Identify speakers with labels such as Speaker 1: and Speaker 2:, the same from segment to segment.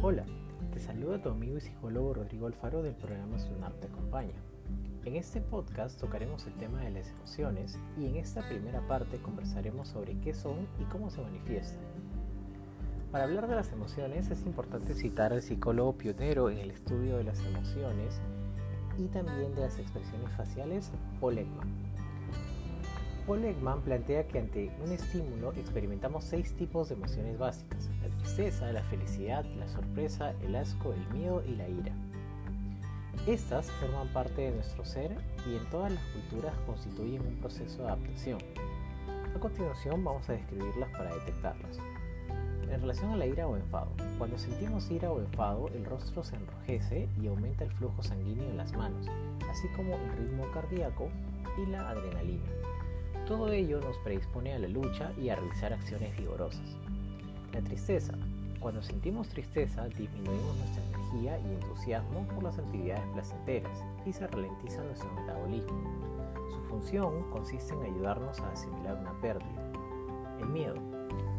Speaker 1: Hola, te saluda tu amigo y psicólogo Rodrigo Alfaro del programa Sunar te acompaña. En este podcast tocaremos el tema de las emociones y en esta primera parte conversaremos sobre qué son y cómo se manifiestan. Para hablar de las emociones es importante citar al psicólogo pionero en el estudio de las emociones y también de las expresiones faciales. Paul Ekman plantea que ante un estímulo experimentamos seis tipos de emociones básicas, la tristeza, la felicidad, la sorpresa, el asco, el miedo y la ira. Estas forman parte de nuestro ser y en todas las culturas constituyen un proceso de adaptación. A continuación vamos a describirlas para detectarlas. En relación a la ira o enfado, cuando sentimos ira o enfado, el rostro se enrojece y aumenta el flujo sanguíneo en las manos, así como el ritmo cardíaco y la adrenalina. Todo ello nos predispone a la lucha y a realizar acciones vigorosas. La tristeza. Cuando sentimos tristeza, disminuimos nuestra energía y entusiasmo por las actividades placenteras y se ralentiza nuestro metabolismo. Su función consiste en ayudarnos a asimilar una pérdida. El miedo.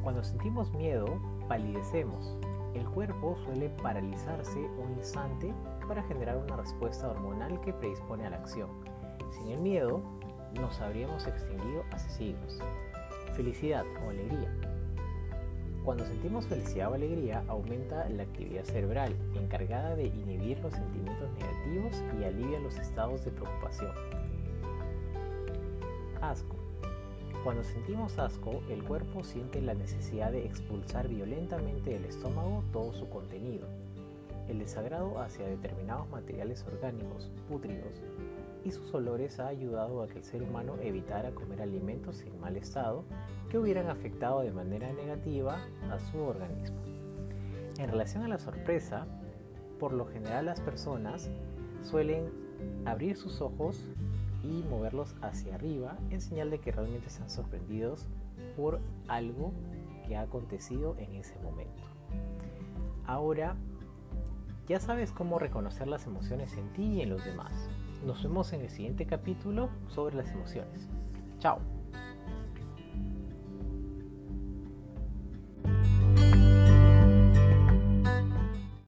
Speaker 1: Cuando sentimos miedo, palidecemos. El cuerpo suele paralizarse un instante para generar una respuesta hormonal que predispone a la acción. Sin el miedo, nos habríamos extinguido hace siglos. Felicidad o alegría. Cuando sentimos felicidad o alegría, aumenta la actividad cerebral, encargada de inhibir los sentimientos negativos y alivia los estados de preocupación. Asco. Cuando sentimos asco, el cuerpo siente la necesidad de expulsar violentamente del estómago todo su contenido. El desagrado hacia determinados materiales orgánicos, pútridos, y sus olores ha ayudado a que el ser humano evitara comer alimentos en mal estado que hubieran afectado de manera negativa a su organismo. En relación a la sorpresa, por lo general las personas suelen abrir sus ojos y moverlos hacia arriba en señal de que realmente están sorprendidos por algo que ha acontecido en ese momento. Ahora, ya sabes cómo reconocer las emociones en ti y en los demás. Nos vemos en el siguiente capítulo sobre las emociones. Chao.